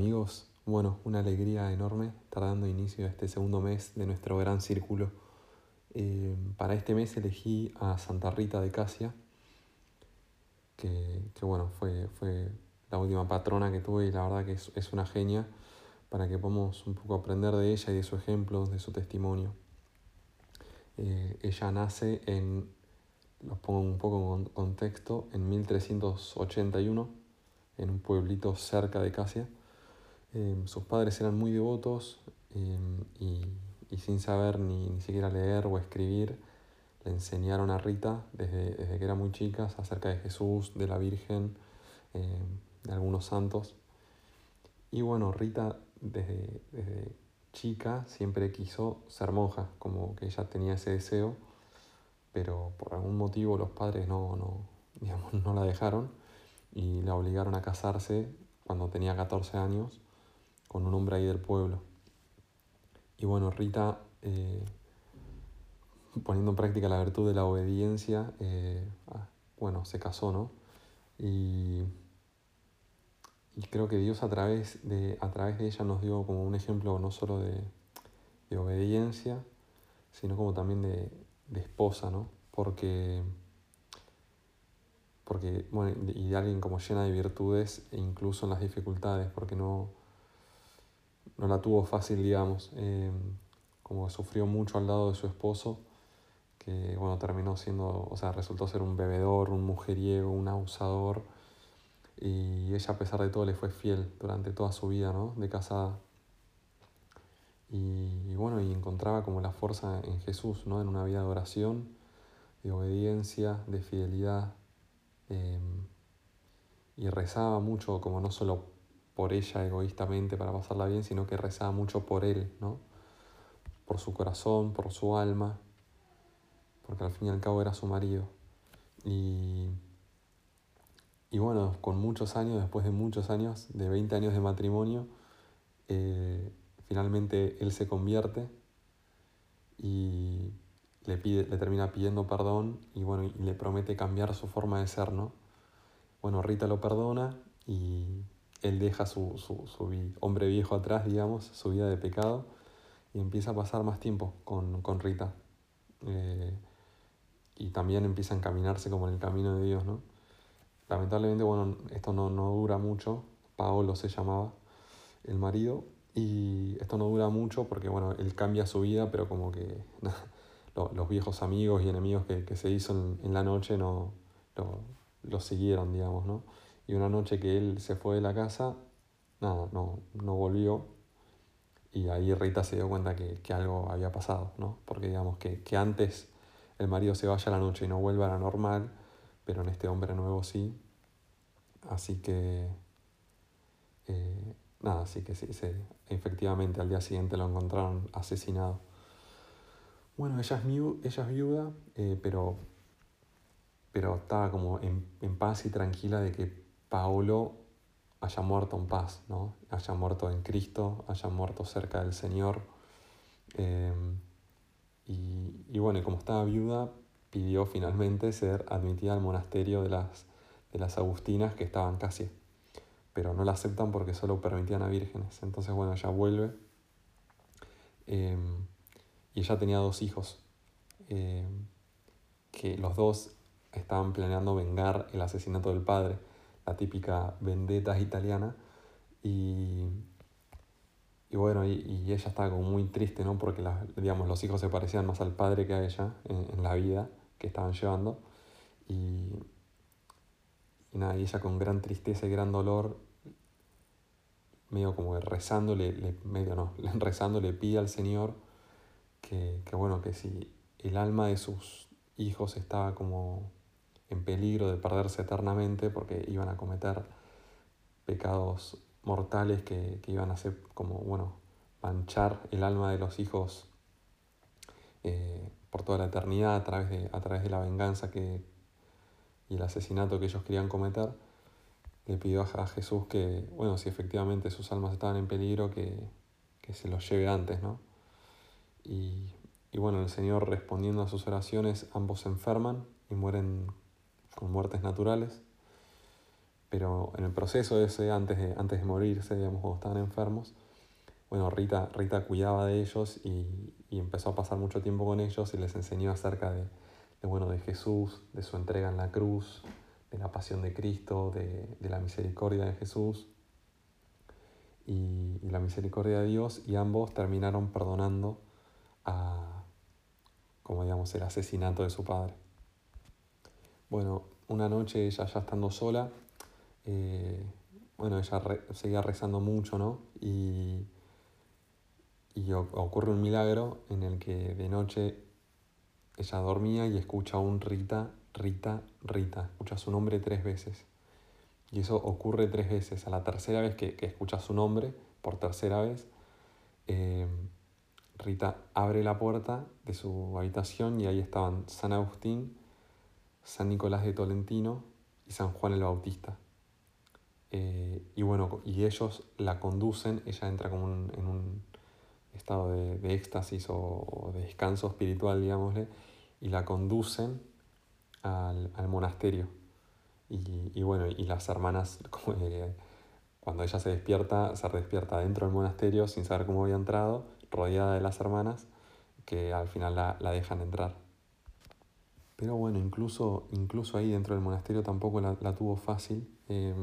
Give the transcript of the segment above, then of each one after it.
amigos? Bueno, una alegría enorme estar dando inicio a este segundo mes de nuestro gran círculo. Eh, para este mes elegí a Santa Rita de Casia, que, bueno, fue, fue la última patrona que tuve y la verdad que es, una genia para que podamos un poco aprender de ella y de su ejemplo, de su testimonio. Eh, ella nace en, los pongo un poco en contexto, en 1381, en un pueblito cerca de Casia. Eh, sus padres eran muy devotos eh, y, sin saber ni, ni, siquiera leer o escribir, le enseñaron a Rita desde, desde, que era muy chica acerca de Jesús, de la Virgen, eh, de algunos santos. Y bueno, Rita desde, desde, chica siempre quiso ser monja, como que ella tenía ese deseo, pero por algún motivo los padres no, no, digamos, no la dejaron y la obligaron a casarse cuando tenía 14 años con un hombre ahí del pueblo. Y bueno, Rita, eh, poniendo en práctica la virtud de la obediencia, eh, ah, bueno, se casó, ¿no? Y, creo que Dios a través, de, a través de ella nos dio como un ejemplo no solo de, obediencia, sino como también de, de esposa, ¿no? Porque porque, bueno, y de alguien como llena de virtudes, e incluso en las dificultades, porque no, no la tuvo fácil, digamos, eh, como sufrió mucho al lado de su esposo, que, bueno, terminó siendo, o sea, resultó ser un bebedor, un mujeriego, un abusador, y ella a pesar de todo le fue fiel durante toda su vida, ¿no? De casada. Y, bueno, y encontraba como la fuerza en Jesús, ¿no? En una vida de oración, de obediencia, de fidelidad, Em, y rezaba mucho, como no solo por ella egoístamente para pasarla bien, sino que rezaba mucho por él, ¿no? Por su corazón, por su alma, porque al fin y al cabo era su marido. Y, y bueno, con muchos años, después de muchos años, de 20 años de matrimonio, eh, finalmente él se convierte y le, pide, le termina pidiendo perdón y bueno, y le promete cambiar su forma de ser, ¿no? Bueno, Rita lo perdona y él deja su, su, hombre viejo atrás, digamos, su vida de pecado, y empieza a pasar más tiempo con, con Rita. Eh, y también empieza a encaminarse como en el camino de Dios, ¿no? Lamentablemente, bueno, esto no, no dura mucho, Paolo se llamaba el marido, y esto no dura mucho porque, bueno, él cambia su vida, pero como que los viejos amigos y enemigos que, se hizo en, la noche no lo, siguieron, digamos, ¿no? Y una noche que él se fue de la casa, nada, no, no volvió. Y ahí Rita se dio cuenta que, algo había pasado, ¿no? Porque digamos que, antes el marido se vaya a la noche y no vuelva a la normal, pero en este hombre nuevo sí. Así que, eh, nada, así que sí, efectivamente al día siguiente lo encontraron asesinado. Bueno, ella es, viuda, eh, pero, pero estaba como en, paz y tranquila de que Paolo haya muerto en paz, ¿no? haya muerto en Cristo, haya muerto cerca del Señor. Eh, y, bueno, como estaba viuda, pidió finalmente ser admitida al monasterio de las, de las Agustinas que estaban casi, pero no la aceptan porque solo permitían a vírgenes. Entonces, bueno, ella vuelve. Eh, y ella tenía dos hijos, eh, que los dos estaban planeando vengar el asesinato del padre, la típica vendetta italiana, y, y bueno, y, ella estaba como muy triste, ¿no? Porque digamos, los hijos se parecían más al padre que a ella en, la vida que estaban llevando, y, y nada, y ella con gran tristeza y gran dolor medio como rezando, le, medio no, rezando pide al Señor que, bueno, que si el alma de sus hijos estaba como en peligro de perderse eternamente porque iban a cometer pecados mortales que, iban a hacer como, bueno, manchar el alma de los hijos eh, por toda la eternidad a través de, a través de la venganza que, y el asesinato que ellos querían cometer, le pidió a Jesús que, bueno, si efectivamente sus almas estaban en peligro, que, que se los lleve antes, ¿no? Y, bueno, el Señor respondiendo a sus oraciones, ambos se enferman y mueren con muertes naturales. Pero en el proceso ese, antes de, antes de morirse, digamos, cuando estaban enfermos, bueno, Rita, Rita cuidaba de ellos y, empezó a pasar mucho tiempo con ellos y les enseñó acerca de, bueno, de Jesús, de su entrega en la cruz, de la pasión de Cristo, de, la misericordia de Jesús y, la misericordia de Dios y ambos terminaron perdonando a, como digamos, el asesinato de su padre. Bueno, una noche ella ya estando sola, eh, bueno, ella seguía rezando mucho, ¿no? Y, y ocurre un milagro en el que de noche ella dormía y escucha un Rita, Rita, Rita, escucha su nombre tres veces. Y eso ocurre tres veces. A la tercera vez que, escucha su nombre, por tercera vez, eh, Rita abre la puerta de su habitación y ahí estaban San Agustín, San Nicolás de Tolentino y San Juan el Bautista. Eh, y bueno, y ellos la conducen, ella entra como en un estado de, éxtasis o, de descanso espiritual, digámosle, y la conducen al, monasterio. Y, bueno, y las hermanas, cuando ella se despierta, se despierta dentro del monasterio sin saber cómo había entrado, rodeada de las hermanas, que al final la, la dejan entrar. Pero bueno, incluso, incluso ahí dentro del monasterio tampoco la, tuvo fácil. Eh,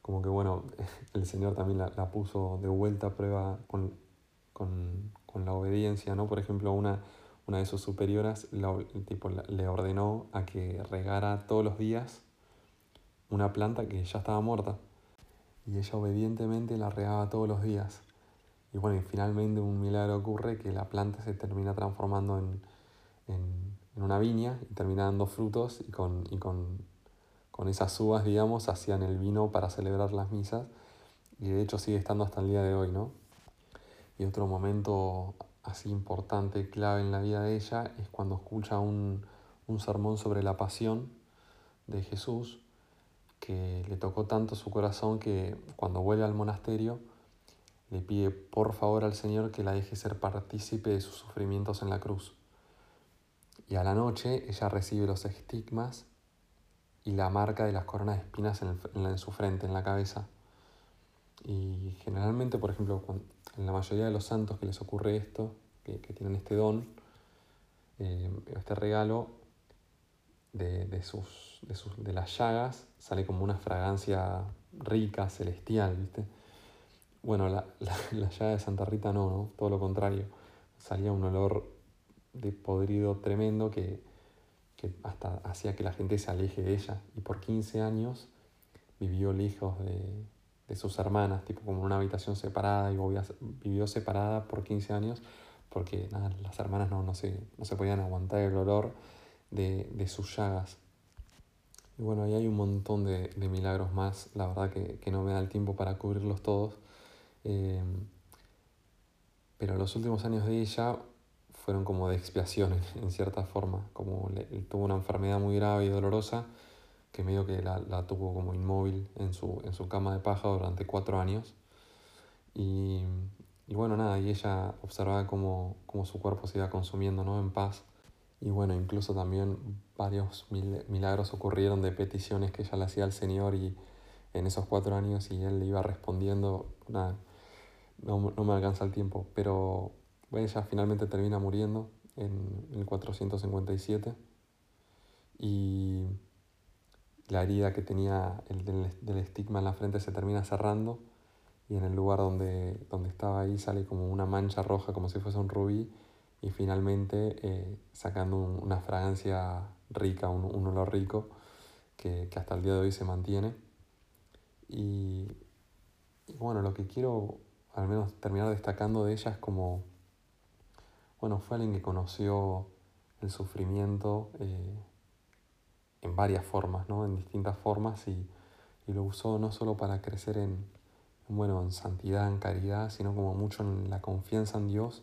como que bueno, el Señor también la, la, puso de vuelta a prueba con, con, con la obediencia, ¿no? Por ejemplo, una, una de sus superioras tipo, le ordenó a que regara todos los días una planta que ya estaba muerta. Y ella obedientemente la regaba todos los días. Y bueno, y finalmente un milagro ocurre que la planta se termina transformando en, en, en una viña y termina dando frutos y, con, y con, con, esas uvas, digamos, hacían el vino para celebrar las misas. Y de hecho sigue estando hasta el día de hoy, ¿no? Y otro momento así importante, clave en la vida de ella, es cuando escucha un, un sermón sobre la pasión de Jesús, que le tocó tanto su corazón que cuando vuelve al monasterio le pide por favor al Señor que la deje ser partícipe de sus sufrimientos en la cruz. Y a la noche ella recibe los estigmas y la marca de las coronas de espinas en, en su frente, en la cabeza. Y generalmente, por ejemplo, en la mayoría de los santos que les ocurre esto, que, tienen este don, eh, este regalo, de, sus, de, las llagas sale como una fragancia rica, celestial, ¿viste? Bueno, la, la, llaga de Santa Rita no, no, todo lo contrario. Salía un olor de podrido tremendo que, que hasta hacía que la gente se aleje de ella. Y por 15 años vivió lejos de, de sus hermanas, tipo como una habitación separada y vivió separada por 15 años porque nada, las hermanas no, no, se, no se podían aguantar el olor de, de, sus llagas. Y bueno, ahí hay un montón de, de milagros más, la verdad que, que, no me da el tiempo para cubrirlos todos. Eh, pero los últimos años de ella fueron como de expiación en, cierta forma, como tuvo una enfermedad muy grave y dolorosa que medio que la, la tuvo como inmóvil en su, en su cama de paja durante cuatro años. Y, y bueno, nada, y ella observaba cómo, cómo, su cuerpo se iba consumiendo ¿no? en paz. Y bueno, incluso también varios milagros ocurrieron de peticiones que ella le hacía al Señor y en esos cuatro años y él le iba respondiendo, nada, no, no me alcanza el tiempo, pero ella finalmente termina muriendo en, el 457 y la herida que tenía el del, estigma en la frente se termina cerrando y en el lugar donde, donde estaba ahí sale como una mancha roja como si fuese un rubí y finalmente eh, sacando una fragancia rica, un, olor rico que, hasta el día de hoy se mantiene. Y, bueno, lo que quiero al menos terminar destacando de ella es como, bueno, fue alguien que conoció el sufrimiento. Eh, en varias formas, ¿no? en distintas formas y, y, lo usó no solo para crecer en, bueno, en santidad, en caridad, sino como mucho en la confianza en Dios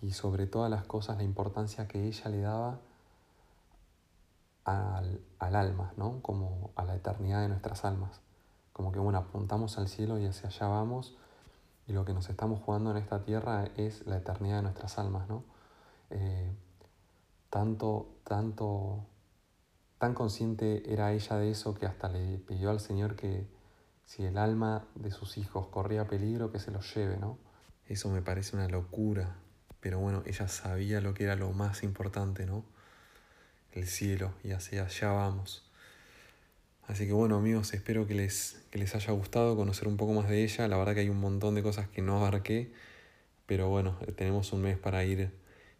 y sobre todas las cosas la importancia que ella le daba al, al alma, ¿no? como a la eternidad de nuestras almas. Como que bueno, apuntamos al cielo y hacia allá vamos y lo que nos estamos jugando en esta tierra es la eternidad de nuestras almas, ¿no? Eh, tanto, tanto tan consciente era ella de eso que hasta le pidió al Señor que si el alma de sus hijos corría peligro, que se los lleve, ¿no? Eso me parece una locura, pero bueno, ella sabía lo que era lo más importante, ¿no? El cielo, y hacia allá vamos. Así que bueno amigos, espero que les, que les haya gustado conocer un poco más de ella. La verdad que hay un montón de cosas que no abarqué, pero bueno, tenemos un mes para ir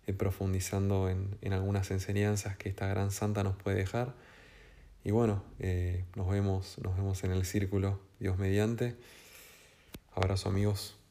eh, profundizando en, en algunas enseñanzas que esta gran santa nos puede dejar. Y bueno, eh, nos, vemos, nos vemos en el círculo, Dios mediante. Abrazo amigos.